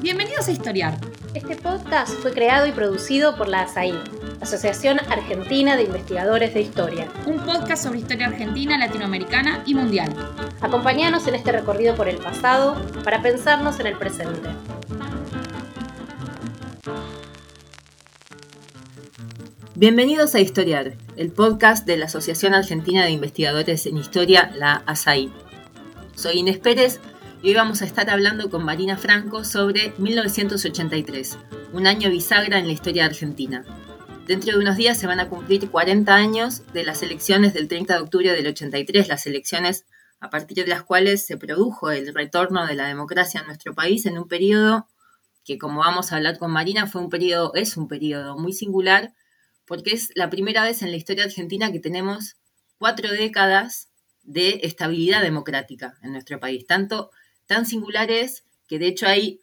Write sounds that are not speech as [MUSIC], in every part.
Bienvenidos a Historiar. Este podcast fue creado y producido por la ASAI, Asociación Argentina de Investigadores de Historia. Un podcast sobre historia argentina, latinoamericana y mundial. Acompáñanos en este recorrido por el pasado para pensarnos en el presente. Bienvenidos a Historiar, el podcast de la Asociación Argentina de Investigadores en Historia, la ASAI. Soy Inés Pérez y hoy vamos a estar hablando con Marina Franco sobre 1983, un año bisagra en la historia argentina. Dentro de unos días se van a cumplir 40 años de las elecciones del 30 de octubre del 83, las elecciones a partir de las cuales se produjo el retorno de la democracia en nuestro país en un periodo que, como vamos a hablar con Marina, fue un periodo, es un periodo muy singular porque es la primera vez en la historia argentina que tenemos cuatro décadas de estabilidad democrática en nuestro país. Tanto tan singular es que de hecho hay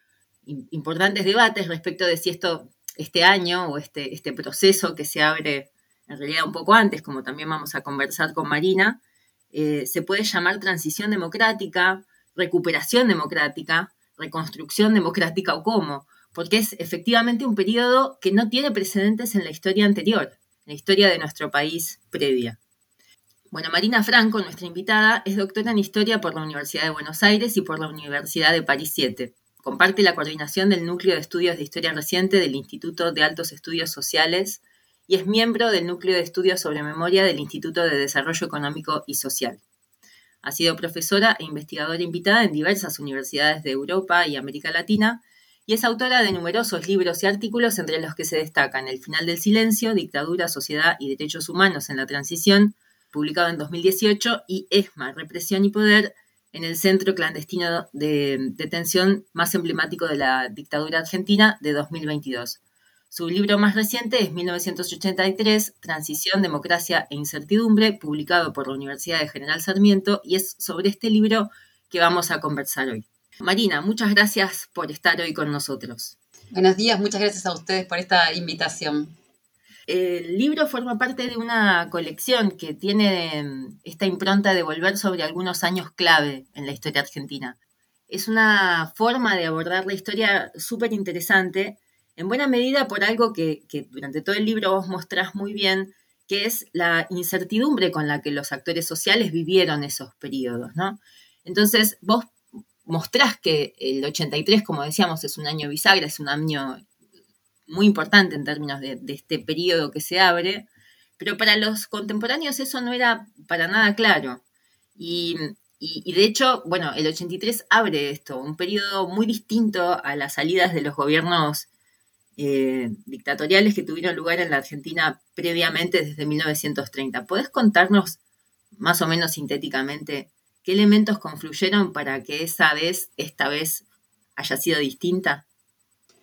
importantes debates respecto de si esto, este año o este, este proceso que se abre en realidad un poco antes, como también vamos a conversar con Marina, eh, se puede llamar transición democrática, recuperación democrática, reconstrucción democrática o cómo porque es efectivamente un periodo que no tiene precedentes en la historia anterior, en la historia de nuestro país previa. Bueno, Marina Franco, nuestra invitada, es doctora en Historia por la Universidad de Buenos Aires y por la Universidad de París 7. Comparte la coordinación del Núcleo de Estudios de Historia Reciente del Instituto de Altos Estudios Sociales y es miembro del Núcleo de Estudios sobre Memoria del Instituto de Desarrollo Económico y Social. Ha sido profesora e investigadora invitada en diversas universidades de Europa y América Latina y es autora de numerosos libros y artículos entre los que se destacan El final del silencio, Dictadura, Sociedad y Derechos Humanos en la Transición, publicado en 2018, y ESMA, Represión y Poder, en el centro clandestino de detención más emblemático de la dictadura argentina de 2022. Su libro más reciente es 1983, Transición, Democracia e Incertidumbre, publicado por la Universidad de General Sarmiento, y es sobre este libro que vamos a conversar hoy. Marina, muchas gracias por estar hoy con nosotros. Buenos días, muchas gracias a ustedes por esta invitación. El libro forma parte de una colección que tiene mm, esta impronta de volver sobre algunos años clave en la historia argentina. Es una forma de abordar la historia súper interesante, en buena medida por algo que, que durante todo el libro vos mostrás muy bien, que es la incertidumbre con la que los actores sociales vivieron esos periodos, ¿no? Entonces, vos mostrás que el 83, como decíamos, es un año bisagra, es un año muy importante en términos de, este periodo que se abre, pero para los contemporáneos eso no era para nada claro. Y, de hecho, bueno, el 83 abre esto, un periodo muy distinto a las salidas de los gobiernos eh, dictatoriales que tuvieron lugar en la Argentina previamente desde 1930. ¿Podés contarnos más o menos sintéticamente ¿Qué elementos confluyeron para que esa vez, esta vez, haya sido distinta?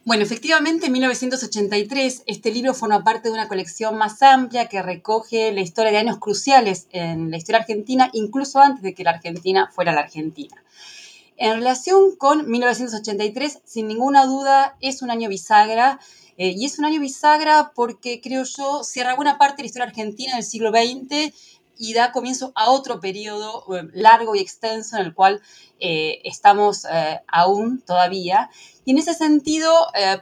Bueno, efectivamente, en 1983 este libro forma parte de una colección más amplia que recoge la historia de años cruciales en la historia argentina, incluso antes de que la Argentina fuera la Argentina. En relación con 1983, sin ninguna duda, es un año bisagra, eh, y es un año bisagra porque, creo yo, cierra buena parte de la historia argentina del siglo XX y da comienzo a otro periodo eh, largo y extenso en el cual eh, estamos eh, aún todavía. Y en ese sentido,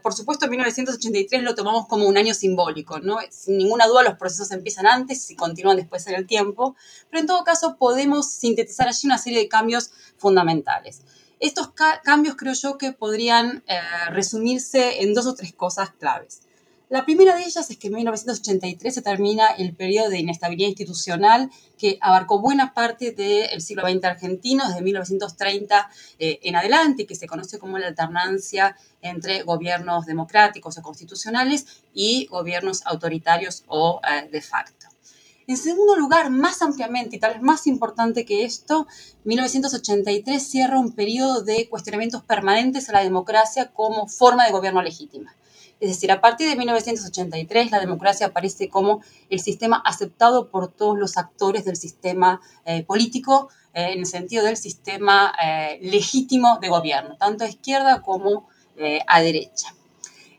por supuesto, 1983 lo tomamos como un año simbólico, ¿no? Sin ninguna duda los procesos empiezan antes y continúan después en el tiempo, pero en todo caso podemos sintetizar allí una serie de cambios fundamentales. Estos cambios creo yo que podrían resumirse en dos o tres cosas claves. La primera de ellas es que en 1983 se termina el periodo de inestabilidad institucional que abarcó buena parte del siglo XX argentino, desde 1930 eh, en adelante, que se conoce como la alternancia entre gobiernos democráticos o constitucionales y gobiernos autoritarios o eh, de facto. En segundo lugar, más ampliamente y tal vez más importante que esto, 1983 cierra un periodo de cuestionamientos permanentes a la democracia como forma de gobierno legítima. Es decir, a partir de 1983 la democracia aparece como el sistema aceptado por todos los actores del sistema eh, político eh, en el sentido del sistema eh, legítimo de gobierno, tanto a izquierda como a derecha.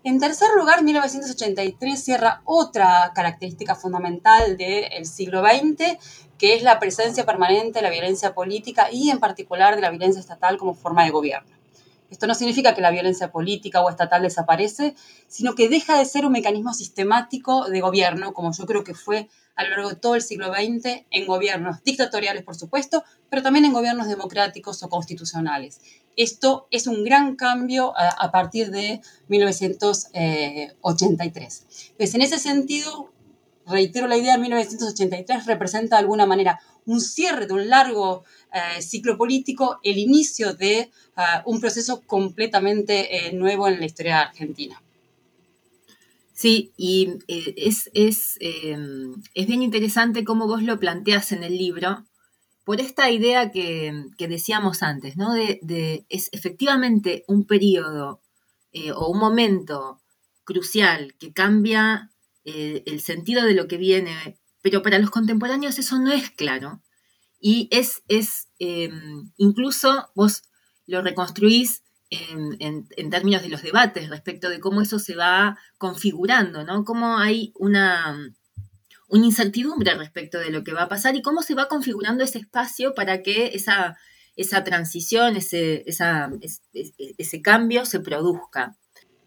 En tercer lugar, 1983 cierra otra característica fundamental del siglo XX, que es la presencia permanente de la violencia política y en particular de la violencia estatal como forma de gobierno. Esto no significa que la violencia política o estatal desaparece, sino que deja de ser un mecanismo sistemático de gobierno, como yo creo que fue a lo largo de todo el siglo XX, en gobiernos dictatoriales, por supuesto, pero también en gobiernos democráticos o constitucionales. Esto es un gran cambio a, partir de 1983. Pues en ese sentido, reitero la idea, de 1983 representa de alguna manera un cierre de un largo eh, ciclo político, el inicio de eh, un proceso completamente eh, nuevo en la historia argentina. Sí, y es, em, es, bien interesante cómo vos lo planteas en el libro, por esta idea que, decíamos antes, ¿no? De, es efectivamente un periodo o un momento crucial que cambia el sentido de lo que viene, pero para los contemporáneos eso no es claro. Y es, es em, incluso vos lo reconstruís en, términos de los debates respecto de cómo eso se va configurando, ¿no? Cómo hay una, una incertidumbre respecto de lo que va a pasar y cómo se va configurando ese espacio para que esa, esa transición, ese, ese cambio se produzca.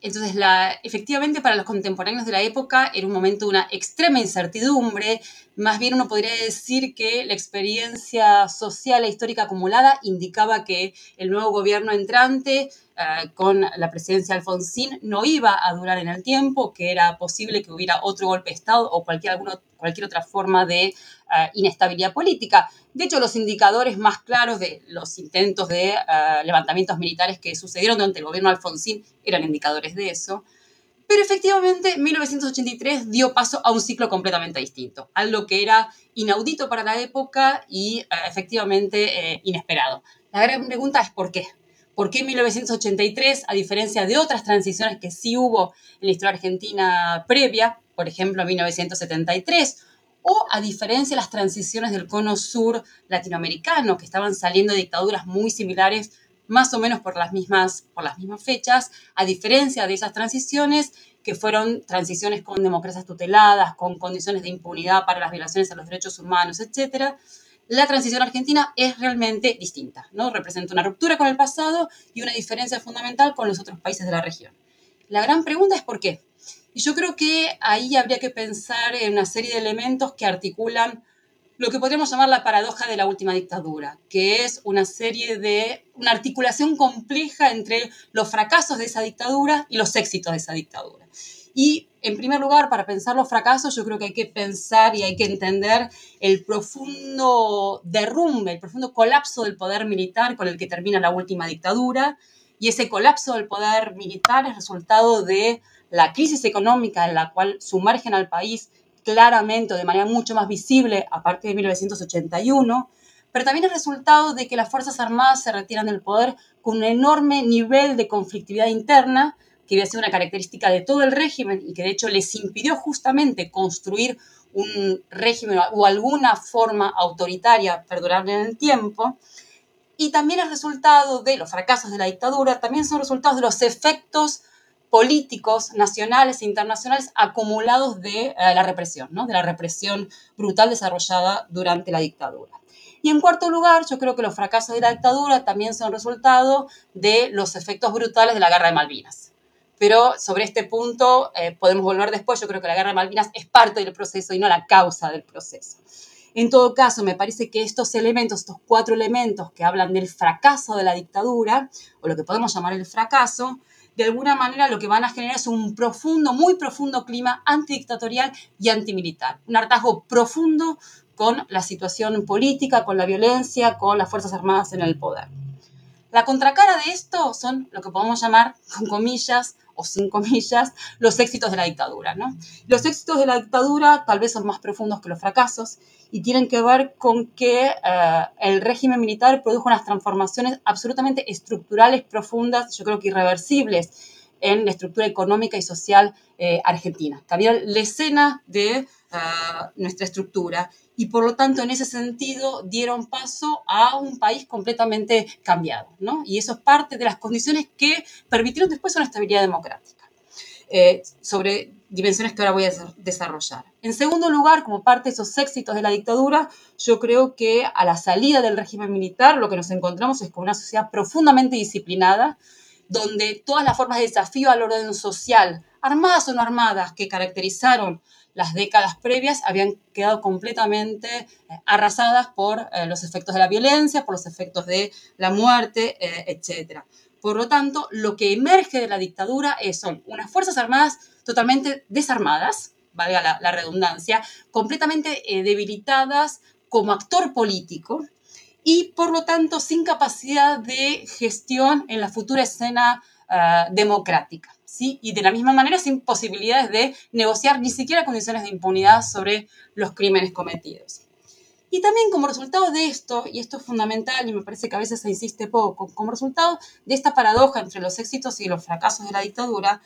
Entonces, la, efectivamente, para los contemporáneos de la época era un momento de una extrema incertidumbre. Más bien uno podría decir que la experiencia social e histórica acumulada indicaba que el nuevo gobierno entrante eh, con la presidencia de Alfonsín no iba a durar en el tiempo, que era posible que hubiera otro golpe de Estado o cualquier, cualquier otra forma de eh, inestabilidad política. De hecho, los indicadores más claros de los intentos de eh, levantamientos militares que sucedieron durante el gobierno de Alfonsín eran indicadores de eso. Pero efectivamente, 1983 dio paso a un ciclo completamente distinto, algo que era inaudito para la época y efectivamente inesperado. La gran pregunta es ¿por qué? ¿Por qué 1983, a diferencia de otras transiciones que sí hubo en la historia argentina previa, por ejemplo 1973, o a diferencia de las transiciones del cono sur latinoamericano, que estaban saliendo de dictaduras muy similares, más o menos por las mismas, por las mismas fechas, a diferencia de esas transiciones que fueron transiciones con democracias tuteladas, con condiciones de impunidad para las violaciones a los derechos humanos, etcétera, la transición argentina es realmente distinta, ¿no? Representa una ruptura con el pasado y una diferencia fundamental con los otros países de la región. La gran pregunta es por qué. Y yo creo que ahí habría que pensar en una serie de elementos que articulan lo que podríamos llamar la paradoja de la última dictadura, que es una serie de, una articulación compleja entre los fracasos de esa dictadura y los éxitos de esa dictadura. Y en primer lugar, para pensar los fracasos, yo creo que hay que pensar y hay que entender el profundo derrumbe, el profundo colapso del poder militar con el que termina la última dictadura. Y ese colapso del poder militar es resultado de la crisis económica en la cual sumergen al país claramente, de manera mucho más visible, a partir de 1981, pero también es resultado de que las Fuerzas Armadas se retiran del poder con un enorme nivel de conflictividad interna que iba a ser una característica de todo el régimen y que de hecho les impidió justamente construir un régimen o alguna forma autoritaria perdurable en el tiempo. Y también el resultado de los fracasos de la dictadura, también son resultados de los efectos políticos nacionales e internacionales acumulados de eh, la represión, ¿no? de la represión brutal desarrollada durante la dictadura. Y en cuarto lugar, yo creo que los fracasos de la dictadura también son resultado de los efectos brutales de la guerra de Malvinas pero sobre este punto eh, podemos volver después. Yo creo que la guerra de Malvinas es parte del proceso y no la causa del proceso. En todo caso, me parece que estos elementos, estos cuatro elementos que hablan del fracaso de la dictadura, o lo que podemos llamar el fracaso, de alguna manera lo que van a generar es un profundo, muy profundo clima antidictatorial y antimilitar. Un hartazgo profundo con la situación política, con la violencia, con las Fuerzas Armadas en el poder. La contracara de esto son lo que podemos llamar, con comillas, o sin comillas, los éxitos de la dictadura. ¿no? Los éxitos de la dictadura tal vez son más profundos que los fracasos y tienen que ver con que eh, el régimen militar produjo unas transformaciones absolutamente estructurales, profundas, yo creo que irreversibles en la estructura económica y social eh, argentina. Cambió la escena de eh, nuestra estructura y por lo tanto en ese sentido dieron paso a un país completamente cambiado. ¿no? Y eso es parte de las condiciones que permitieron después una estabilidad democrática. Eh, sobre dimensiones que ahora voy a desarrollar. En segundo lugar, como parte de esos éxitos de la dictadura, yo creo que a la salida del régimen militar lo que nos encontramos es con una sociedad profundamente disciplinada, donde todas las formas de desafío al orden social, armadas o no armadas, que caracterizaron las décadas previas habían quedado completamente eh, arrasadas por eh, los efectos de la violencia, por los efectos de la muerte, eh, etc. Por lo tanto, lo que emerge de la dictadura es, son unas Fuerzas Armadas totalmente desarmadas, valga la, redundancia, completamente debilitadas como actor político y por lo tanto sin capacidad de gestión en la futura escena democrática. Y de la misma manera sin posibilidades de negociar ni siquiera condiciones de impunidad sobre los crímenes cometidos. Y también como resultado de esto, y esto es fundamental y me parece que a veces se insiste poco, como resultado de esta paradoja entre los éxitos y los fracasos de la dictadura,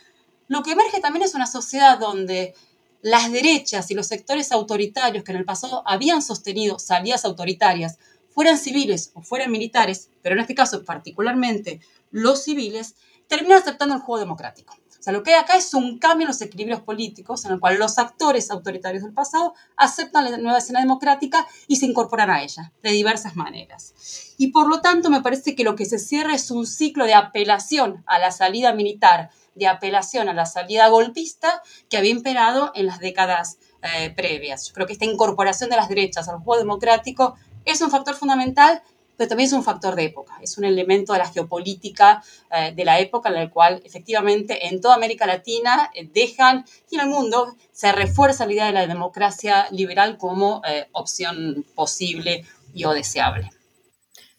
lo que emerge también es una sociedad donde las derechas y los sectores autoritarios que en el pasado habían sostenido salidas autoritarias, fueran civiles o fueran militares, pero en este caso particularmente los civiles, terminan aceptando el juego democrático. O sea, lo que hay acá es un cambio en los equilibrios políticos en el cual los actores autoritarios del pasado aceptan la nueva escena democrática y se incorporan a ella de diversas maneras. Y por lo tanto me parece que lo que se cierra es un ciclo de apelación a la salida militar, de apelación a la salida golpista que había imperado en las décadas eh, previas. Yo creo que esta incorporación de las derechas al juego democrático es un factor fundamental pero también es un factor de época, es un elemento de la geopolítica eh, de la época en la cual efectivamente en toda América Latina eh, dejan y en el mundo se refuerza la idea de la democracia liberal como eh, opción posible y o deseable.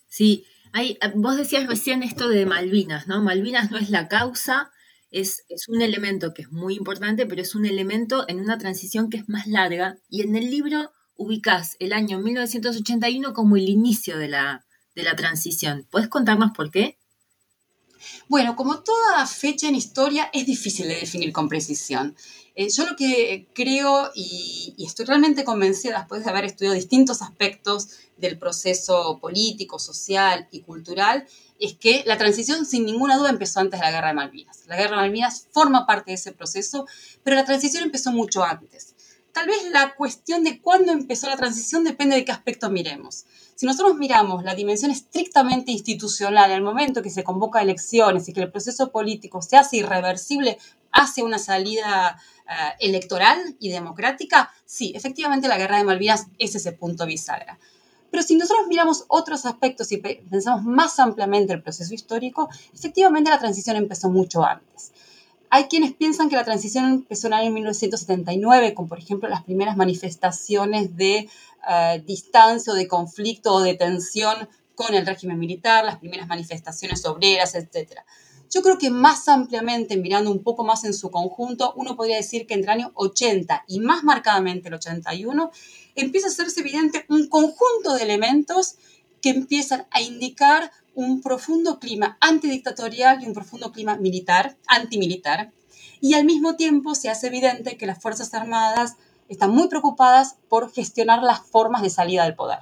Sí, hay, vos decías recién esto de Malvinas, ¿no? Malvinas no es la causa, es, es, un elemento que es muy importante, pero es un elemento en una transición que es más larga. Y en el libro ubicás el año 1981 como el inicio de la, de la transición. ¿Puedes contarnos por qué? Bueno, como toda fecha en historia, es difícil de definir con precisión. Eh, yo lo que creo y, y, estoy realmente convencida después de haber estudiado distintos aspectos del proceso político, social y cultural, es que la transición sin ninguna duda empezó antes de la Guerra de Malvinas. La Guerra de Malvinas forma parte de ese proceso, pero la transición empezó mucho antes. Tal vez la cuestión de cuándo empezó la transición depende de qué aspecto miremos. Si nosotros miramos la dimensión estrictamente institucional, el momento que se convoca elecciones y que el proceso político se hace irreversible hacia una salida eh, electoral y democrática, sí, efectivamente la guerra de Malvinas es ese punto bisagra. Pero si nosotros miramos otros aspectos y pensamos más ampliamente el proceso histórico, efectivamente la transición empezó mucho antes. Hay quienes piensan que la transición empezó en el año 1979, con por ejemplo las primeras manifestaciones de eh, distancia o de conflicto o de tensión con el régimen militar, las primeras manifestaciones obreras, etc. Yo creo que más ampliamente, mirando un poco más en su conjunto, uno podría decir que entre el año 80 y más marcadamente el 81, empieza a hacerse evidente un conjunto de elementos que empiezan a indicar un profundo clima antidictatorial y un profundo clima militar, antimilitar, y al mismo tiempo se hace evidente que las Fuerzas Armadas están muy preocupadas por gestionar las formas de salida del poder.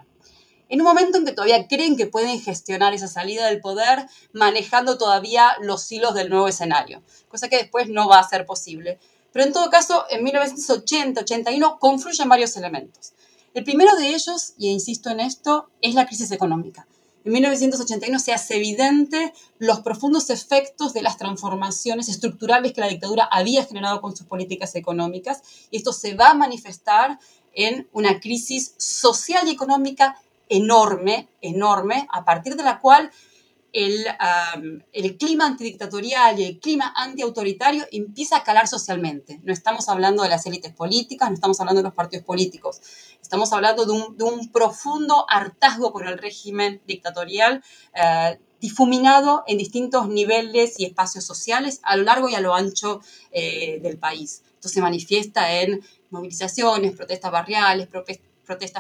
En un momento en que todavía creen que pueden gestionar esa salida del poder manejando todavía los hilos del nuevo escenario, cosa que después no va a ser posible. Pero en todo caso, en 1980-81 confluyen varios elementos. El primero de ellos, y insisto en esto, es la crisis económica. En 1981 se hace evidente los profundos efectos de las transformaciones estructurales que la dictadura había generado con sus políticas económicas y esto se va a manifestar en una crisis social y económica enorme, enorme, a partir de la cual el, el, clima antidictatorial y el clima antiautoritario empieza a calar socialmente. No estamos hablando de las élites políticas, no estamos hablando de los partidos políticos, estamos hablando de un, de un profundo hartazgo por el régimen dictatorial. Eh, difuminado en distintos niveles y espacios sociales a lo largo y a lo ancho eh, del país. Esto se manifiesta en movilizaciones, protestas barriales, protestas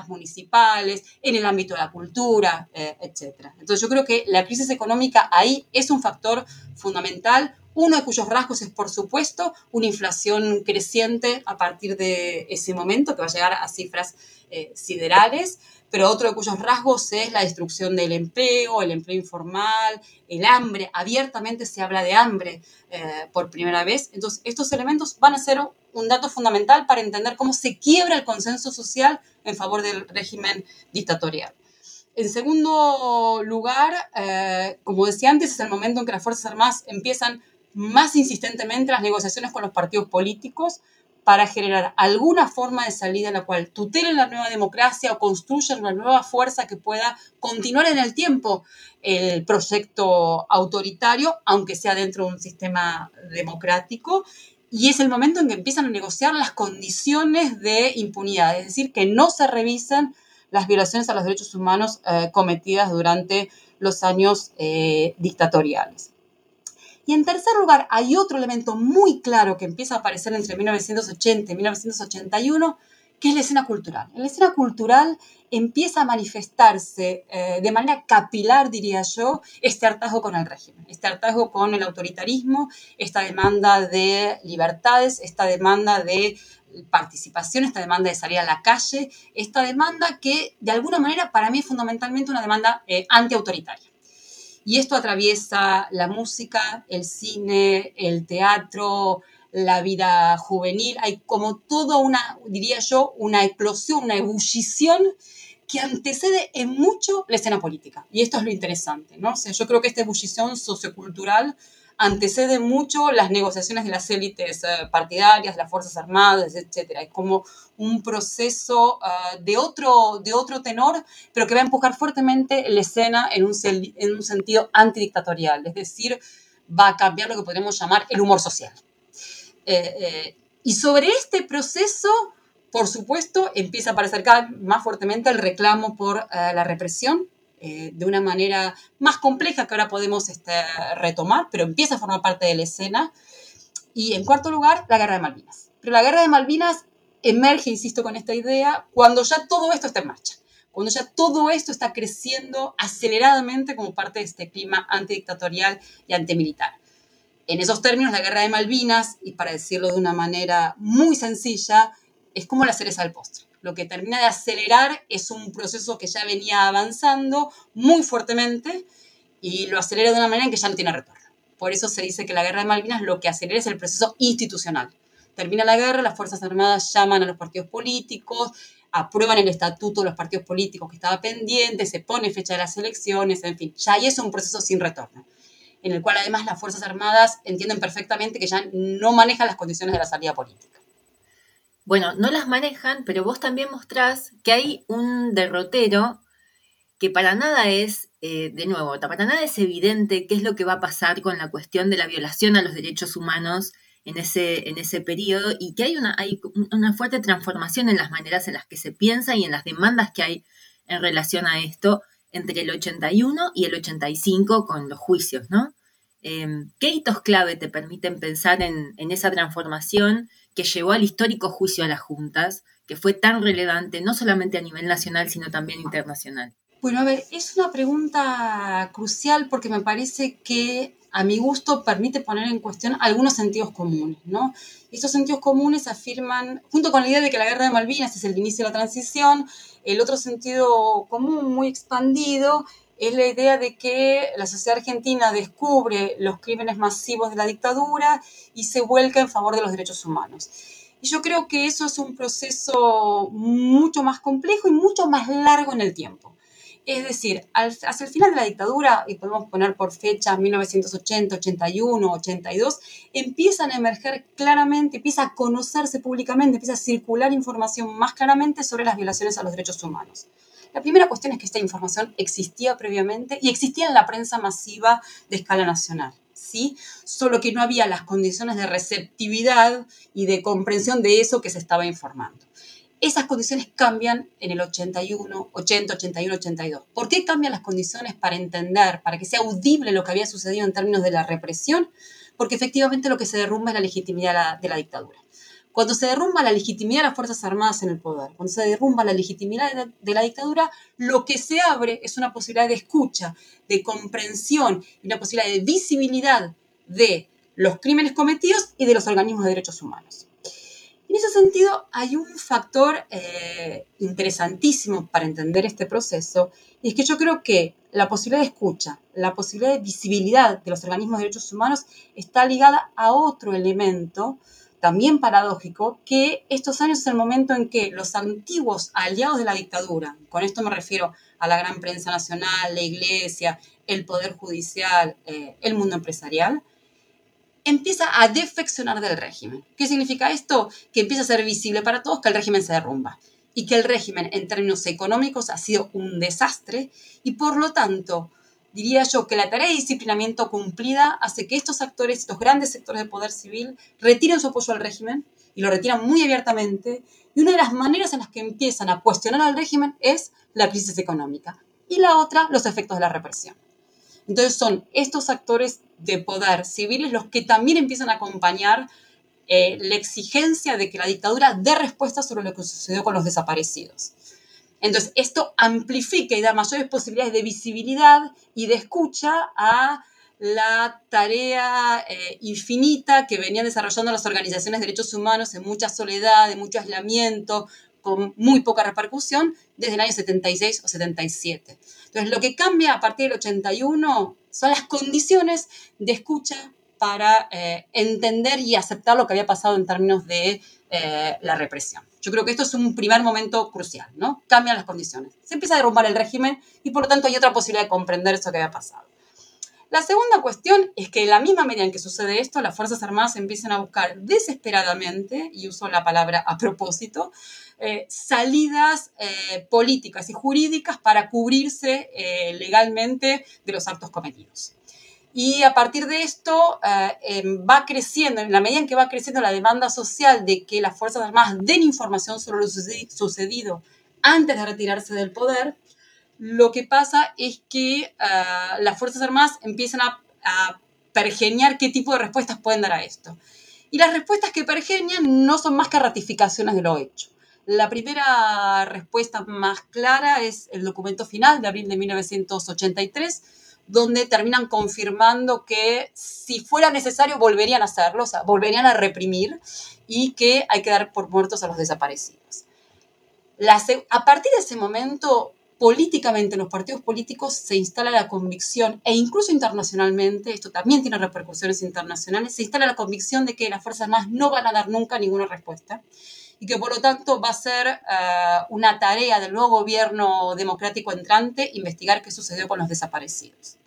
municipales, en el ámbito de la cultura, eh, etc. Entonces yo creo que la crisis económica ahí es un factor fundamental, uno de cuyos rasgos es, por supuesto, una inflación creciente a partir de ese momento, que va a llegar a cifras eh, siderales, pero otro de cuyos rasgos es la destrucción del empleo, el empleo informal, el hambre. Abiertamente se habla de hambre eh, por primera vez. Entonces, estos elementos van a ser un dato fundamental para entender cómo se quiebra el consenso social en favor del régimen dictatorial. En segundo lugar, eh, como decía antes, es el momento en que las Fuerzas Armadas empiezan más insistentemente las negociaciones con los partidos políticos para generar alguna forma de salida en la cual tutelen la nueva democracia o construyan una nueva fuerza que pueda continuar en el tiempo el proyecto autoritario, aunque sea dentro de un sistema democrático. Y es el momento en que empiezan a negociar las condiciones de impunidad, es decir, que no se revisen las violaciones a los derechos humanos eh, cometidas durante los años eh, dictatoriales. Y en tercer lugar, hay otro elemento muy claro que empieza a aparecer entre 1980 y 1981, que es la escena cultural. La escena cultural empieza a manifestarse eh, de manera capilar, diría yo, este hartazgo con el régimen, este hartazgo con el autoritarismo, esta demanda de libertades, esta demanda de participación, esta demanda de salir a la calle, esta demanda que de alguna manera para mí es fundamentalmente una demanda eh, antiautoritaria. Y esto atraviesa la música, el cine, el teatro, la vida juvenil. Hay como toda una, diría yo, una eclosión, una ebullición que antecede en mucho la escena política. Y esto es lo interesante, ¿no? O yo creo que esta ebullición sociocultural antecede mucho las negociaciones de las élites eh, partidarias, las Fuerzas Armadas, etc. Es como un proceso eh, de, otro, de otro tenor, pero que va a empujar fuertemente la escena en un, en un sentido antidictatorial, es decir, va a cambiar lo que podríamos llamar el humor social. Eh, y sobre este proceso, por supuesto, empieza a aparecer cada vez más fuertemente el reclamo por la represión, eh, de una manera más compleja que ahora podemos este, retomar, pero empieza a formar parte de la escena. Y en cuarto lugar, la guerra de Malvinas. Pero la guerra de Malvinas emerge, insisto, con esta idea, cuando ya todo esto está en marcha, cuando ya todo esto está creciendo aceleradamente como parte de este clima antidictatorial y antimilitar. En esos términos, la guerra de Malvinas, y para decirlo de una manera muy sencilla, es como la cereza del postre lo que termina de acelerar es un proceso que ya venía avanzando muy fuertemente y lo acelera de una manera en que ya no tiene retorno. Por eso se dice que la guerra de Malvinas lo que acelera es el proceso institucional. Termina la guerra, las Fuerzas Armadas llaman a los partidos políticos, aprueban el estatuto de los partidos políticos que estaba pendiente, se pone fecha de las elecciones, en fin, ya ahí es un proceso sin retorno, en el cual además las Fuerzas Armadas entienden perfectamente que ya no manejan las condiciones de la salida política bueno, no las manejan, pero vos también mostrás que hay un derrotero que para nada es, eh, de nuevo, para nada es evidente qué es lo que va a pasar con la cuestión de la violación a los derechos humanos en ese, en ese periodo y que hay una, hay una fuerte transformación en las maneras en las que se piensa y en las demandas que hay en relación a esto entre el 81 y el 85 con los juicios, ¿no? Em, ¿Qué hitos clave te permiten pensar en, en esa transformación que llevó al histórico juicio a las juntas, que fue tan relevante no solamente a nivel nacional, sino también internacional? Bueno, a ver, es una pregunta crucial porque me parece que a mi gusto permite poner en cuestión algunos sentidos comunes, ¿no? Estos sentidos comunes afirman, junto con la idea de que la guerra de Malvinas es el inicio de la transición, el otro sentido común muy expandido es la idea de que la sociedad argentina descubre los crímenes masivos de la dictadura y se vuelca en favor de los derechos humanos. Y yo creo que eso es un proceso mucho más complejo y mucho más largo en el tiempo. Es decir, hacia el final de la dictadura, y podemos poner por fecha 1980, 81, 82, empiezan a emerger claramente, empieza a conocerse públicamente, empieza a circular información más claramente sobre las violaciones a los derechos humanos. La primera cuestión es que esta información existía previamente y existía en la prensa masiva de escala nacional. ¿Sí? Solo que no había las condiciones de receptividad y de comprensión de eso que se estaba informando. Esas condiciones cambian en el 81, 80, 81, 82. ¿Por qué cambian las condiciones para entender, para que sea audible lo que había sucedido en términos de la represión? Porque efectivamente lo que se derrumba es la legitimidad de la dictadura. Cuando se derrumba la legitimidad de las Fuerzas Armadas en el poder, cuando se derrumba la legitimidad de la dictadura, lo que se abre es una posibilidad de escucha, de comprensión y una posibilidad de visibilidad de los crímenes cometidos y de los organismos de derechos humanos. En ese sentido, hay un factor eh, interesantísimo para entender este proceso, y es que yo creo que la posibilidad de escucha, la posibilidad de visibilidad de los organismos de derechos humanos está ligada a otro elemento también paradójico que estos años es el momento en que los antiguos aliados de la dictadura, con esto me refiero a la gran prensa nacional, la iglesia, el poder judicial, eh, el mundo empresarial, empieza a defeccionar del régimen. ¿Qué significa esto? Que empieza a ser visible para todos que el régimen se derrumba y que el régimen en términos económicos ha sido un desastre y por lo tanto diría yo que la tarea de disciplinamiento cumplida hace que estos actores, estos grandes sectores de poder civil, retiren su apoyo al régimen y lo retiran muy abiertamente. Y una de las maneras en las que empiezan a cuestionar al régimen es la crisis económica y la otra, los efectos de la represión. Entonces son estos actores de poder civiles los que también empiezan a acompañar eh, la exigencia de que la dictadura dé respuesta sobre lo que sucedió con los desaparecidos. Entonces, esto amplifica y da mayores posibilidades de visibilidad y de escucha a la tarea eh, infinita que venían desarrollando las organizaciones de derechos humanos en mucha soledad, en mucho aislamiento, con muy poca repercusión, desde el año 76 o 77. Entonces, lo que cambia a partir del 81 son las condiciones de escucha para eh, entender y aceptar lo que había pasado en términos de eh, la represión. Yo creo que esto es un primer momento crucial, ¿no? Cambian las condiciones. Se empieza a derrumbar el régimen y por lo tanto hay otra posibilidad de comprender eso que había pasado. La segunda cuestión es que en la misma medida en que sucede esto, las Fuerzas Armadas empiezan a buscar desesperadamente, y uso la palabra a propósito, eh, salidas políticas y jurídicas para cubrirse legalmente de los actos cometidos. Y a partir de esto eh, em, va creciendo, en la medida en que va creciendo la demanda social de que las Fuerzas Armadas den información sobre lo sucedido antes de retirarse del poder, lo que pasa es que eh, las Fuerzas Armadas empiezan a, a pergeniar qué tipo de respuestas pueden dar a esto. Y las respuestas que pergenian no son más que ratificaciones de lo hecho. La primera respuesta más clara es el documento final de abril de 1983, donde terminan confirmando que si fuera necesario volverían a hacerlo, o sea, volverían a reprimir y que hay que dar por muertos a los desaparecidos. a partir de ese momento, políticamente en los partidos políticos se instala la convicción, e incluso internacionalmente, esto también tiene repercusiones internacionales, se instala la convicción de que las Fuerzas Armadas no van a dar nunca ninguna respuesta y que por lo tanto va a ser eh, una tarea del nuevo gobierno democrático entrante investigar qué sucedió con los desaparecidos.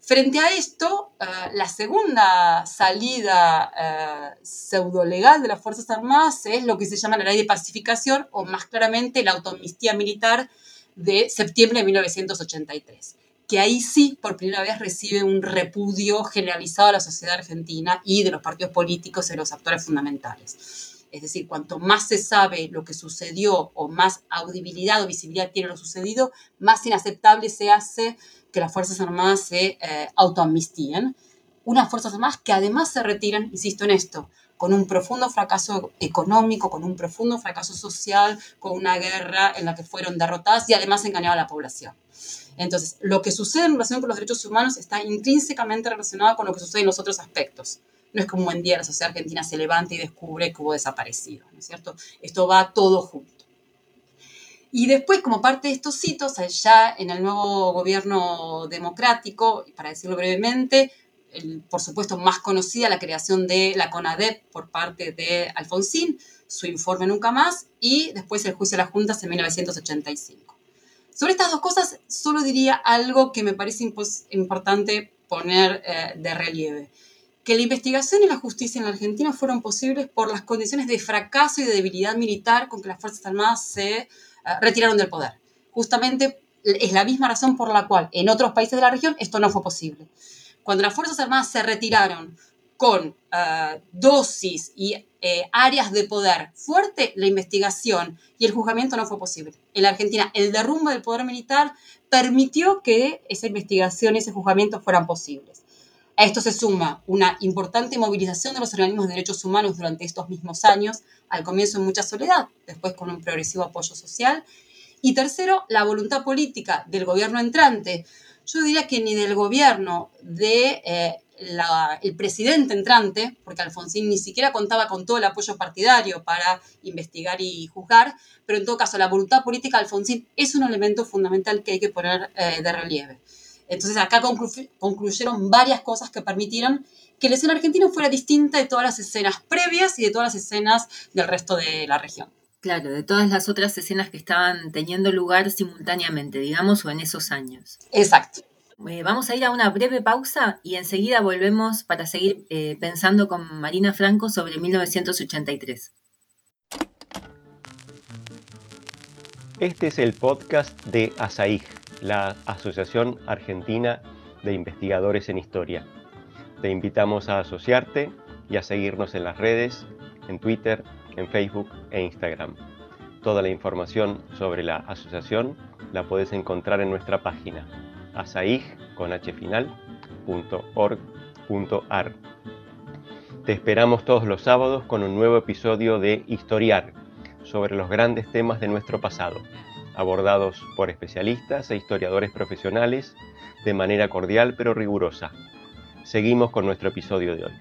Frente a esto, eh, la segunda salida uh, pseudo-legal de las Fuerzas Armadas es lo que se llama la ley de pacificación o más claramente la autoamnistía militar de septiembre de 1983, que ahí sí por primera vez recibe un repudio generalizado de la sociedad argentina y de los partidos políticos y de los actores fundamentales. Es decir, cuanto más se sabe lo que sucedió o más audibilidad o visibilidad tiene lo sucedido, más inaceptable se hace que las Fuerzas Armadas se eh, autoamnistíen. Unas Fuerzas Armadas que además se retiran, insisto en esto, con un profundo fracaso económico, con un profundo fracaso social, con una guerra en la que fueron derrotadas y además engañaban a la población. Entonces, lo que sucede en relación con los derechos humanos está intrínsecamente relacionado con lo que sucede en los otros aspectos. No es como un día la sociedad argentina se levanta y descubre que hubo desaparecidos, ¿no es cierto? Esto va todo junto. Y después, como parte de estos hitos, allá en el nuevo gobierno democrático, para decirlo brevemente, por supuesto más conocida la creación de la CONADEP por parte de Alfonsín, su informe Nunca Más, y después el juicio de las juntas en 1985. Sobre estas dos cosas, solo diría algo que me parece importante poner eh, de relieve, que la investigación y la justicia en la Argentina fueron posibles por las condiciones de fracaso y de debilidad militar con que las Fuerzas Armadas se eh, retiraron del poder. Justamente es la misma razón por la cual en otros países de la región esto no fue posible. Cuando las Fuerzas Armadas se retiraron con eh, dosis y eh, áreas de poder fuerte, la investigación y el juzgamiento no fue posible. En la Argentina, el derrumbe del poder militar permitió que esa investigación y ese juzgamiento fueran posibles. A esto se suma una importante movilización de los organismos de derechos humanos durante estos mismos años, al comienzo en mucha soledad, después con un progresivo apoyo social. Y tercero, la voluntad política del gobierno entrante. Yo diría que ni del gobierno de eh, el presidente entrante, porque Alfonsín ni siquiera contaba con todo el apoyo partidario para investigar y juzgar, pero en todo caso la voluntad política de Alfonsín es un elemento fundamental que hay que poner eh, de relieve. Entonces acá concluyeron varias cosas que permitieron que la escena argentina fuera distinta de todas las escenas previas y de todas las escenas del resto de la región. Claro, de todas las otras escenas que estaban teniendo lugar simultáneamente, digamos, o en esos años. Exacto. Eh, vamos a ir a una breve pausa y enseguida volvemos para seguir eh, pensando con Marina Franco sobre 1983. Este es el podcast de ASAIG, la Asociación Argentina de Investigadores en Historia. Te invitamos a asociarte y a seguirnos en las redes, en Twitter, en Facebook e Instagram. Toda la información sobre la asociación la puedes encontrar en nuestra página asaig.org.ar. Te esperamos todos los sábados con un nuevo episodio de Historiar sobre los grandes temas de nuestro pasado, abordados por especialistas e historiadores profesionales de manera cordial pero rigurosa. Seguimos con nuestro episodio de hoy.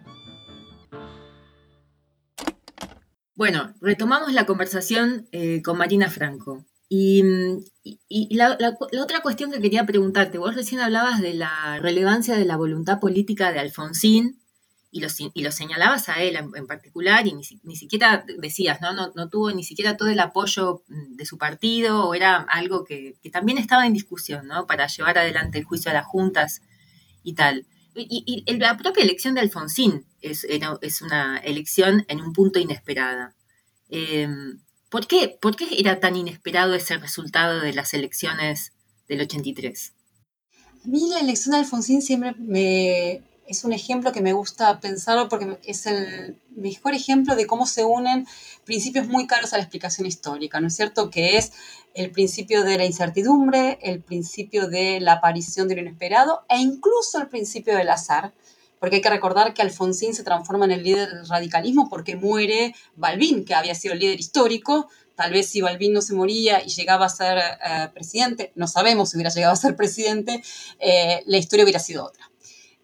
Bueno, retomamos la conversación eh, con Marina Franco. Y, la, otra cuestión que quería preguntarte, vos recién hablabas de la relevancia de la voluntad política de Alfonsín y lo, y lo señalabas a él en, particular y ni, siquiera decías, ¿no? ¿no? tuvo ni siquiera todo el apoyo mm, de su partido o era algo que, también estaba en discusión, ¿no? Para llevar adelante el juicio a las juntas y tal. Y, la propia elección de Alfonsín es, es una elección en un punto inesperada. Em, ¿por, qué, ¿Por qué era tan inesperado ese resultado de las elecciones del 83? A mí la elección de Alfonsín siempre me, es un ejemplo que me gusta pensarlo porque es el mejor ejemplo de cómo se unen principios muy caros a la explicación histórica, ¿no es cierto? Que es el principio de la incertidumbre, el principio de la aparición de lo inesperado e incluso el principio del azar, porque hay que recordar que Alfonsín se transforma en el líder del radicalismo porque muere Balbín, que había sido el líder histórico. Tal vez si Balbín no se moría y llegaba a ser eh, presidente, no sabemos si hubiera llegado a ser presidente, eh, la historia hubiera sido otra.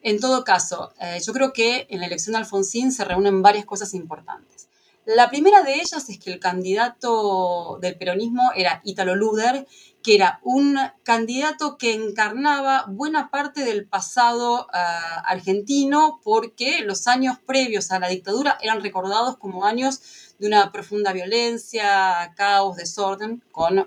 En todo caso, eh, yo creo que en la elección de Alfonsín se reúnen varias cosas importantes. La primera de ellas es que el candidato del peronismo era Ítalo Luder, que era un candidato que encarnaba buena parte del pasado eh, argentino porque los años previos a la dictadura eran recordados como años de una profunda violencia, caos, desorden, con eh,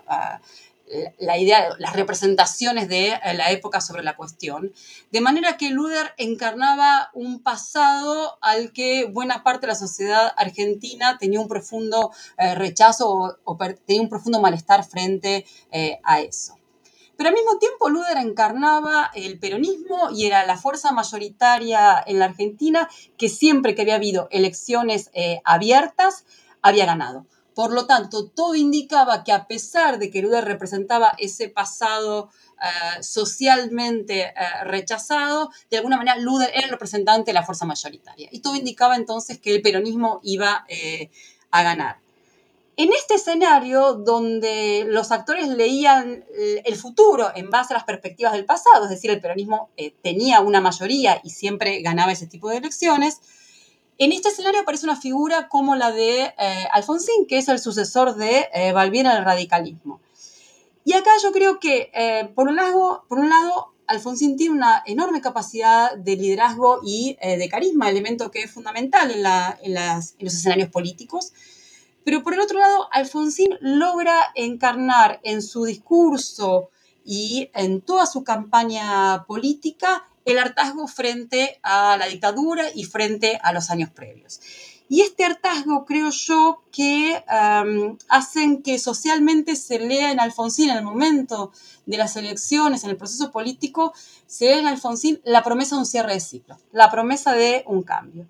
la idea, las representaciones de eh, la época sobre la cuestión. De manera que Luder encarnaba un pasado al que buena parte de la sociedad argentina tenía un profundo eh, rechazo o, tenía un profundo malestar frente eh, a eso. Pero al mismo tiempo Luder encarnaba el peronismo y era la fuerza mayoritaria en la Argentina que siempre que había habido elecciones abiertas había ganado. Por lo tanto, todo indicaba que a pesar de que Luder representaba ese pasado eh, socialmente eh, rechazado, de alguna manera Luder era el representante de la fuerza mayoritaria. Y todo indicaba entonces que el peronismo iba eh, a ganar. En este escenario, donde los actores leían el futuro en base a las perspectivas del pasado, es decir, el peronismo tenía una mayoría y siempre ganaba ese tipo de elecciones, en este escenario aparece una figura como la de eh, Alfonsín, que es el sucesor de eh, Balbín el radicalismo. Y acá yo creo que, eh, por, un lado, por un lado, Alfonsín tiene una enorme capacidad de liderazgo y de carisma, elemento que es fundamental en, en, los escenarios políticos. Pero por el otro lado, Alfonsín logra encarnar en su discurso y en toda su campaña política el hartazgo frente a la dictadura y frente a los años previos. Y este hartazgo creo yo que hacen que socialmente se lea en Alfonsín, en el momento de las elecciones, en el proceso político, se lea en Alfonsín la promesa de un cierre de ciclo, la promesa de un cambio.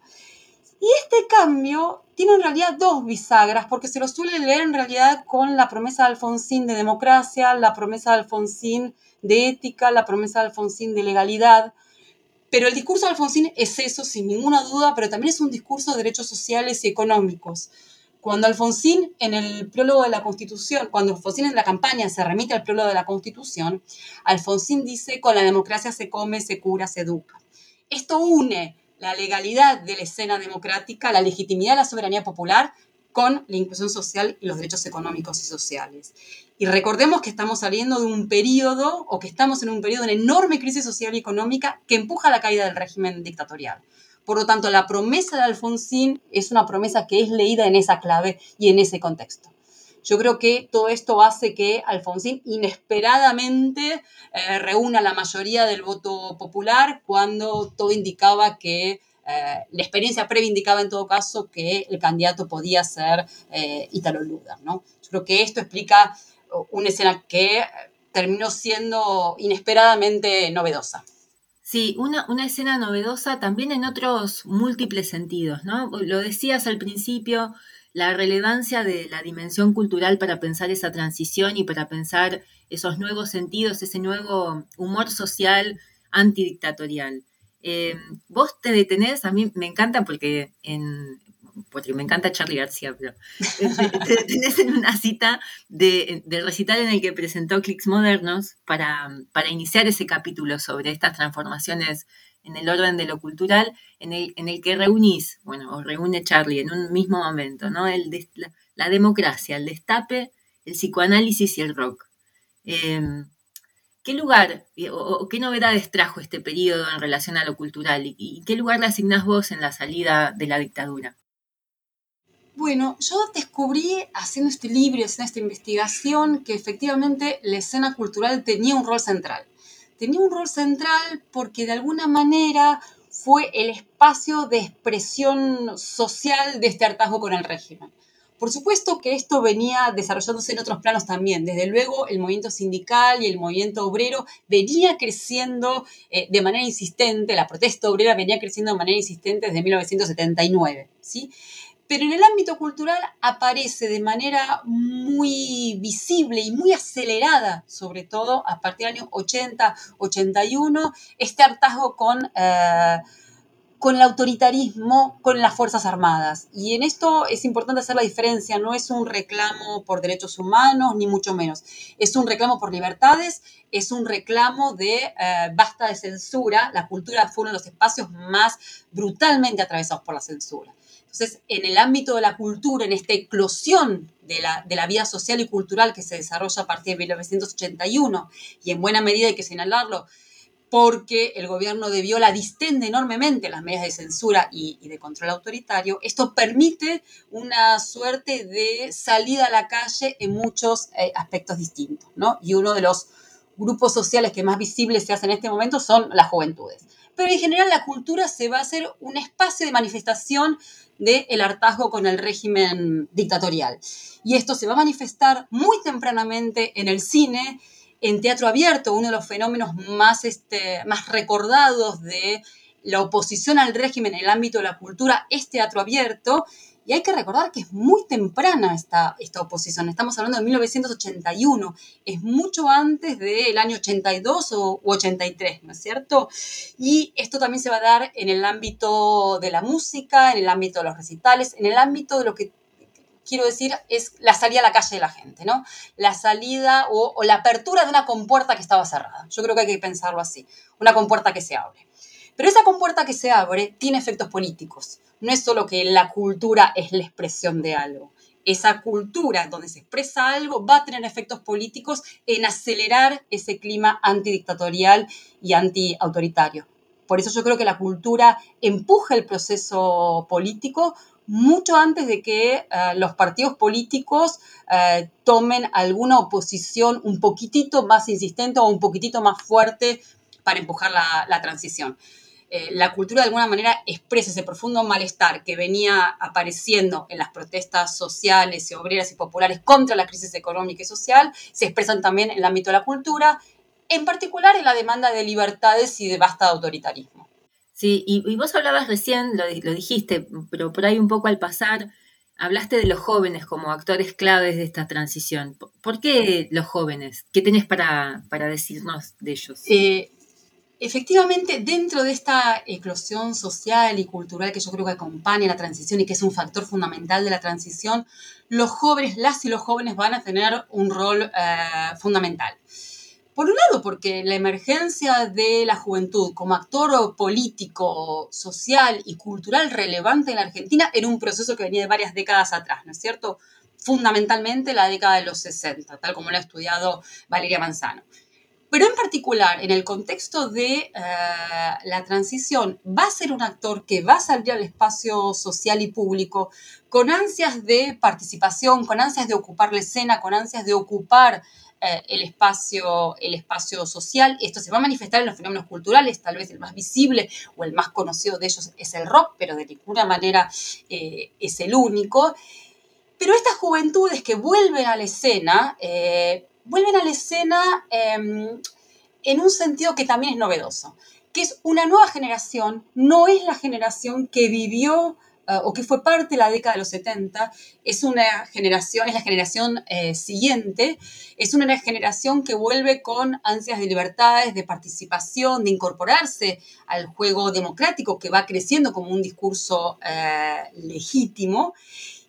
Y este cambio tiene en realidad dos bisagras, porque se lo suele leer en realidad con la promesa de Alfonsín de democracia, la promesa de Alfonsín de ética, la promesa de Alfonsín de legalidad, pero el discurso de Alfonsín es eso, sin ninguna duda, pero también es un discurso de derechos sociales y económicos. Cuando Alfonsín en el prólogo de la Constitución, cuando Alfonsín en la campaña se remite al prólogo de la Constitución, Alfonsín dice, con la democracia se come, se cura, se educa. Esto une la legalidad de la escena democrática, la legitimidad de la soberanía popular con la inclusión social y los derechos económicos y sociales. Y recordemos que estamos saliendo de un periodo, o que estamos en un periodo de enorme crisis social y económica que empuja la caída del régimen dictatorial. Por lo tanto, la promesa de Alfonsín es una promesa que es leída en esa clave y en ese contexto. Yo creo que todo esto hace que Alfonsín inesperadamente eh, reúna la mayoría del voto popular cuando todo indicaba que eh, la experiencia previa indicaba en todo caso que el candidato podía ser eh, Italo Luda. ¿no? Yo creo que esto explica una escena que terminó siendo inesperadamente novedosa. Sí, una, una, escena novedosa también en otros múltiples sentidos, ¿no? Lo decías al principio, la relevancia de la dimensión cultural para pensar esa transición y para pensar esos nuevos sentidos, ese nuevo humor social antidictatorial. Eh, vos te detenés, a mí me encanta porque en, porque me encanta Charlie García, pero [LAUGHS] te detenés en una cita de, del recital en el que presentó Clicks Modernos para, para iniciar ese capítulo sobre estas transformaciones en el orden de lo cultural, en el, en el que reunís, bueno, o reúne Charlie en un mismo momento, ¿no? El la, democracia, el destape, el psicoanálisis y el rock. Em, ¿Qué lugar o, qué novedades trajo este periodo en relación a lo cultural y, qué lugar le asignás vos en la salida de la dictadura? Bueno, yo descubrí haciendo este libro, haciendo esta investigación, que efectivamente la escena cultural tenía un rol central. Tenía un rol central porque de alguna manera fue el espacio de expresión social de este hartazgo con el régimen. Por supuesto que esto venía desarrollándose en otros planos también. Desde luego, el movimiento sindical y el movimiento obrero venía creciendo eh, de manera insistente, la protesta obrera venía creciendo de manera insistente desde 1979. ¿sí? Pero en el ámbito cultural aparece de manera muy visible y muy acelerada, sobre todo a partir del año 80, 81, este hartazgo con... Eh, con el autoritarismo, con las Fuerzas Armadas. Y en esto es importante hacer la diferencia, no es un reclamo por derechos humanos, ni mucho menos. Es un reclamo por libertades, es un reclamo de eh, basta de censura. La cultura fue uno de los espacios más brutalmente atravesados por la censura. Entonces, en el ámbito de la cultura, en esta eclosión de la, de la, vida social y cultural que se desarrolla a partir de 1981, y en buena medida hay que señalarlo, porque el gobierno de Viola distende enormemente las medidas de censura y, de control autoritario, esto permite una suerte de salida a la calle en muchos eh, aspectos distintos, ¿no? Y uno de los grupos sociales que más visibles se hacen en este momento son las juventudes. Pero en general la cultura se va a hacer un espacio de manifestación del hartazgo con el régimen dictatorial. Y esto se va a manifestar muy tempranamente en el cine, en teatro abierto, uno de los fenómenos más, este, más recordados de la oposición al régimen en el ámbito de la cultura es teatro abierto. Y hay que recordar que es muy temprana esta, esta oposición. Estamos hablando de 1981. Es mucho antes del año 82 o 83, ¿no es cierto? Y esto también se va a dar en el ámbito de la música, en el ámbito de los recitales, en el ámbito de lo que quiero decir, es la salida a la calle de la gente, ¿no? La salida o, la apertura de una compuerta que estaba cerrada. Yo creo que hay que pensarlo así, una compuerta que se abre. Pero esa compuerta que se abre tiene efectos políticos. No es solo que la cultura es la expresión de algo. Esa cultura donde se expresa algo va a tener efectos políticos en acelerar ese clima antidictatorial y antiautoritario. Por eso yo creo que la cultura empuja el proceso político mucho antes de que eh, los partidos políticos eh, tomen alguna oposición un poquitito más insistente o un poquitito más fuerte para empujar la, transición. Eh, la cultura de alguna manera expresa ese profundo malestar que venía apareciendo en las protestas sociales y obreras y populares contra la crisis económica y social, se expresan también en el ámbito de la cultura, en particular en la demanda de libertades y de basta de autoritarismo. Sí, y, vos hablabas recién, lo, dijiste, pero por ahí un poco al pasar, hablaste de los jóvenes como actores claves de esta transición. ¿Por qué los jóvenes? ¿Qué tenés para, decirnos de ellos? Eh, efectivamente, dentro de esta eclosión social y cultural que yo creo que acompaña la transición y que es un factor fundamental de la transición, los jóvenes, las y los jóvenes van a tener un rol eh, fundamental. Por un lado, porque la emergencia de la juventud como actor político, social y cultural relevante en la Argentina era un proceso que venía de varias décadas atrás, ¿no es cierto? Fundamentalmente la década de los 60, tal como lo ha estudiado Valeria Manzano. Pero en particular, en el contexto de eh, la transición, va a ser un actor que va a salir al espacio social y público con ansias de participación, con ansias de ocupar la escena, con ansias de ocupar eh, el, espacio, el espacio social. Esto se va a manifestar en los fenómenos culturales, tal vez el más visible o el más conocido de ellos es el rock, pero de ninguna manera eh, es el único. Pero estas juventudes que vuelven a la escena vuelven a la escena em, en un sentido que también es novedoso, que es una nueva generación, no es la generación que vivió eh, o que fue parte de la década de los 70, es una generación, es la generación eh, siguiente, es una generación que vuelve con ansias de libertades, de participación, de incorporarse al juego democrático que va creciendo como un discurso eh, legítimo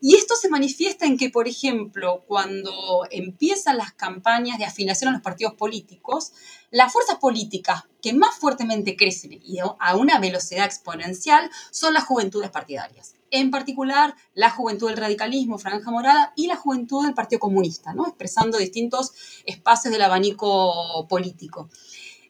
y esto se manifiesta en que, por ejemplo, cuando empiezan las campañas de afiliación a los partidos políticos, las fuerzas políticas que más fuertemente crecen y a una velocidad exponencial son las juventudes partidarias. En particular, la juventud del radicalismo, Franja Morada, y la juventud del Partido Comunista, ¿no? expresando distintos espacios del abanico político.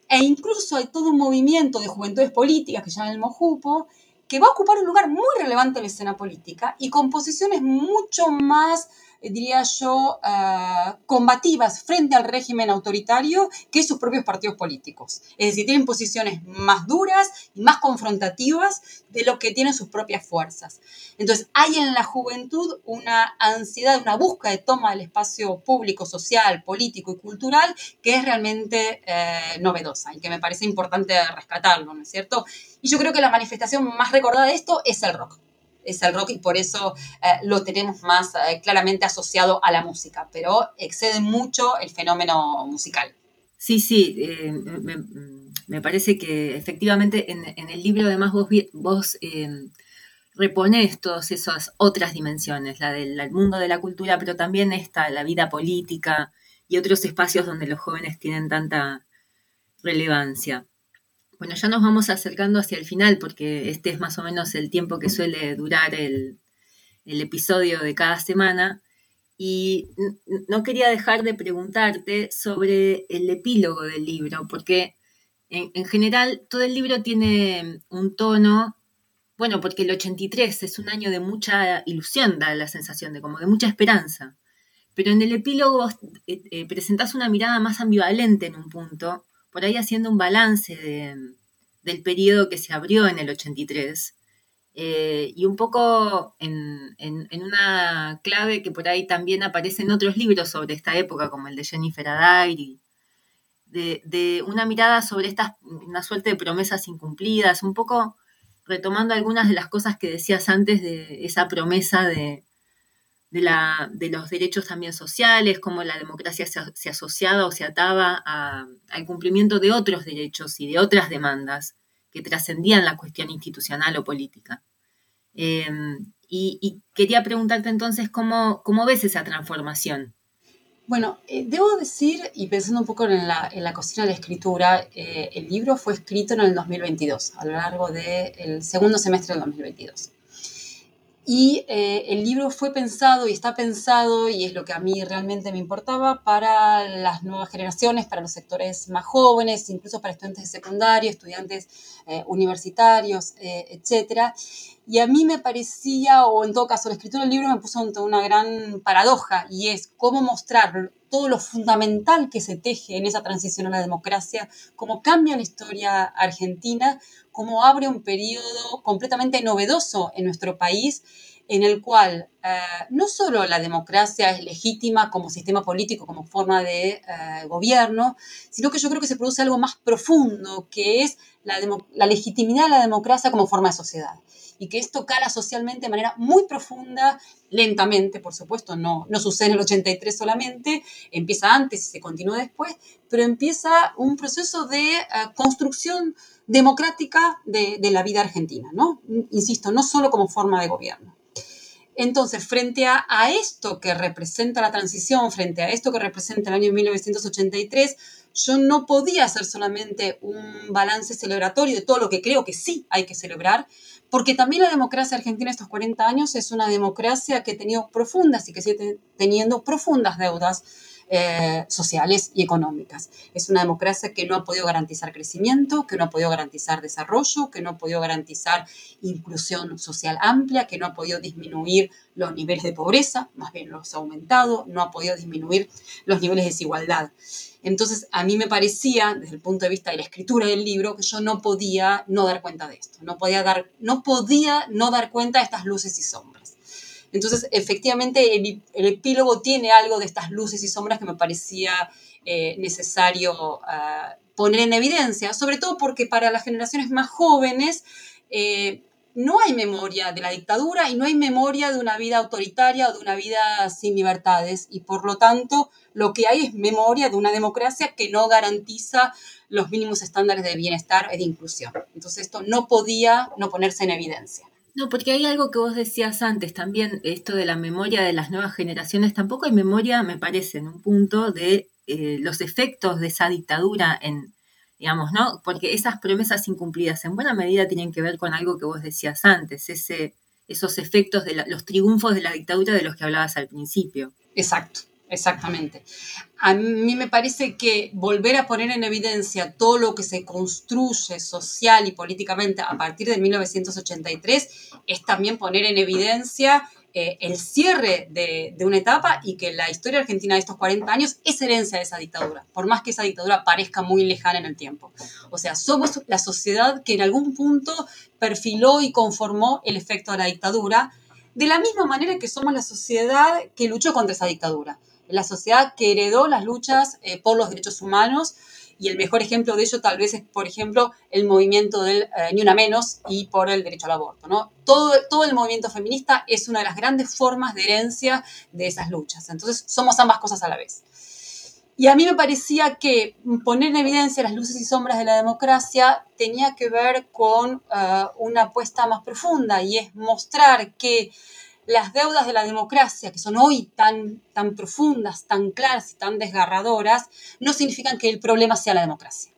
E incluso hay todo un movimiento de juventudes políticas que se llama el Mojupo, que va a ocupar un lugar muy relevante en la escena política y con posiciones mucho más diría yo, eh, combativas frente al régimen autoritario que sus propios partidos políticos. Es decir, tienen posiciones más duras y más confrontativas de lo que tienen sus propias fuerzas. Entonces, hay en la juventud una ansiedad, una búsqueda de toma del espacio público, social, político y cultural que es realmente eh, novedosa y que me parece importante rescatarlo, ¿no es cierto? Y yo creo que la manifestación más recordada de esto es el rock es el rock y por eso eh, lo tenemos más eh, claramente asociado a la música, pero excede mucho el fenómeno musical. Sí, sí, eh, me, parece que efectivamente en, el libro además vos, vos reponés todas esas otras dimensiones, la del mundo de la cultura, pero también esta, la vida política y otros espacios donde los jóvenes tienen tanta relevancia. Bueno, ya nos vamos acercando hacia el final porque este es más o menos el tiempo que suele durar el, episodio de cada semana. Y no quería dejar de preguntarte sobre el epílogo del libro, porque en, general todo el libro tiene un tono, bueno, porque el 83 es un año de mucha ilusión, da la sensación de como de mucha esperanza. Pero en el epílogo eh, eh, presentás una mirada más ambivalente en un punto, por ahí haciendo un balance del periodo que se abrió en el 83. Eh, y un poco en, una clave que por ahí también aparece en otros libros sobre esta época, como el de Jennifer Adair, de, de, una mirada sobre estas, una suerte de promesas incumplidas, un poco retomando algunas de las cosas que decías antes de esa promesa de, de, los derechos también sociales, cómo la democracia se, asociaba o se ataba al cumplimiento de otros derechos y de otras demandas que trascendían la cuestión institucional o política. Em, y, quería preguntarte entonces cómo, ves esa transformación. Bueno, eh, debo decir, y pensando un poco en la, en la cocina de la escritura, eh, el libro fue escrito en el 2022, a lo largo del segundo semestre del 2022. Y eh, el libro fue pensado y está pensado, y es lo que a mí realmente me importaba, para las nuevas generaciones, para los sectores más jóvenes, incluso para estudiantes de secundario, estudiantes eh, universitarios, eh, etc. Y a mí me parecía, o en todo caso, la escritura del libro me puso ante una gran paradoja, y es cómo mostrar todo lo fundamental que se teje en esa transición a la democracia, cómo cambia la historia argentina, cómo abre un periodo completamente novedoso en nuestro país, en el cual eh, no solo la democracia es legítima como sistema político, como forma de eh, gobierno, sino que yo creo que se produce algo más profundo, que es la, la legitimidad de la democracia como forma de sociedad y que esto cala socialmente de manera muy profunda, lentamente, por supuesto, no, no sucede en el 83 solamente, empieza antes y se continúa después, pero empieza un proceso de eh, construcción democrática de, de, la vida argentina, ¿no? Insisto, no solo como forma de gobierno. Entonces, frente a, a, esto que representa la transición, frente a esto que representa el año 1983, yo no podía hacer solamente un balance celebratorio de todo lo que creo que sí hay que celebrar, porque también la democracia argentina estos 40 años es una democracia que ha tenido profundas y que sigue teniendo profundas deudas eh, sociales y económicas. Es una democracia que no ha podido garantizar crecimiento, que no ha podido garantizar desarrollo, que no ha podido garantizar inclusión social amplia, que no ha podido disminuir los niveles de pobreza, más bien los ha aumentado, no ha podido disminuir los niveles de desigualdad. Entonces, a mí me parecía, desde el punto de vista de la escritura del libro, que yo no podía no dar cuenta de esto, no podía, dar, no podía no dar cuenta de estas luces y sombras. Entonces, efectivamente, el, epílogo tiene algo de estas luces y sombras que me parecía eh, necesario ah, poner en evidencia, sobre todo porque para las generaciones más jóvenes eh, no hay memoria de la dictadura y no hay memoria de una vida autoritaria o de una vida sin libertades y por lo tanto lo que hay es memoria de una democracia que no garantiza los mínimos estándares de bienestar y de inclusión. Entonces esto no podía no ponerse en evidencia. No, porque hay algo que vos decías antes también, esto de la memoria de las nuevas generaciones, tampoco hay memoria, me parece, en un punto de eh, los efectos de esa dictadura en, digamos, ¿no? Porque esas promesas incumplidas en buena medida tienen que ver con algo que vos decías antes, ese, esos efectos de los triunfos de la dictadura de los que hablabas al principio. Exacto. Exactamente. A mí me parece que volver a poner en evidencia todo lo que se construye social y políticamente a partir de 1983 es también poner en evidencia eh, el cierre de, una etapa y que la historia argentina de estos 40 años es herencia de esa dictadura, por más que esa dictadura parezca muy lejana en el tiempo. O sea, somos la sociedad que en algún punto perfiló y conformó el efecto de la dictadura, de la misma manera que somos la sociedad que luchó contra esa dictadura la sociedad que heredó las luchas eh, por los derechos humanos y el mejor ejemplo de ello tal vez es, por ejemplo, el movimiento del eh, Ni Una Menos y por el derecho al aborto. ¿no? Todo, todo el movimiento feminista es una de las grandes formas de herencia de esas luchas. Entonces, somos ambas cosas a la vez. Y a mí me parecía que poner en evidencia las luces y sombras de la democracia tenía que ver con eh, una apuesta más profunda y es mostrar que las deudas de la democracia, que son hoy tan, tan profundas, tan claras y tan desgarradoras, no significan que el problema sea la democracia.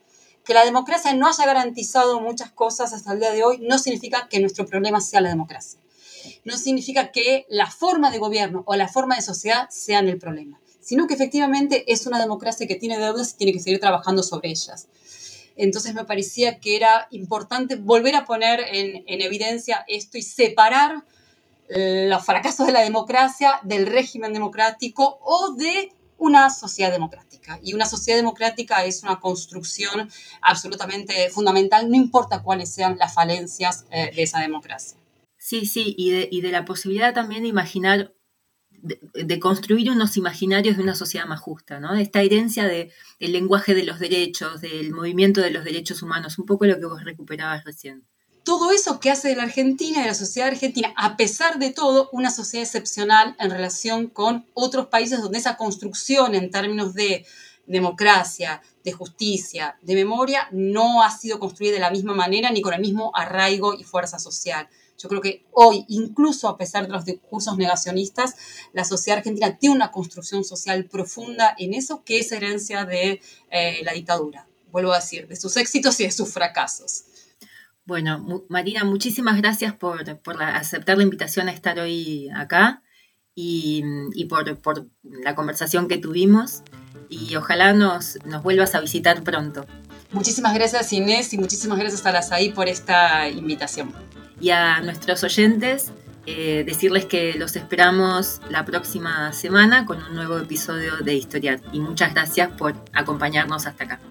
Que la democracia no haya garantizado muchas cosas hasta el día de hoy no significa que nuestro problema sea la democracia. No significa que la forma de gobierno o la forma de sociedad sean el problema, sino que efectivamente es una democracia que tiene deudas y tiene que seguir trabajando sobre ellas. Entonces me parecía que era importante volver a poner en, en evidencia esto y separar los fracasos de la democracia, del régimen democrático o de una sociedad democrática. Y una sociedad democrática es una construcción absolutamente fundamental, no importa cuáles sean las falencias eh, de esa democracia. Sí, sí, y de, y de la posibilidad también de imaginar, de, construir unos imaginarios de una sociedad más justa, ¿no? Esta herencia del lenguaje de los derechos, del movimiento de los derechos humanos, un poco lo que vos recuperabas recién todo eso que hace de la Argentina, de la sociedad argentina, a pesar de todo, una sociedad excepcional en relación con otros países donde esa construcción en términos de democracia, de justicia, de memoria, no ha sido construida de la misma manera ni con el mismo arraigo y fuerza social. Yo creo que hoy, incluso a pesar de los discursos negacionistas, la sociedad argentina tiene una construcción social profunda en eso que es herencia de eh, la dictadura. Vuelvo a decir, de sus éxitos y de sus fracasos. Bueno, Marina, muchísimas gracias por, aceptar la invitación a estar hoy acá y, por, la conversación que tuvimos y ojalá nos, nos vuelvas a visitar pronto. Muchísimas gracias Inés y muchísimas gracias a las ahí por esta invitación. Y a nuestros oyentes, eh, decirles que los esperamos la próxima semana con un nuevo episodio de Historiar. Y muchas gracias por acompañarnos hasta acá.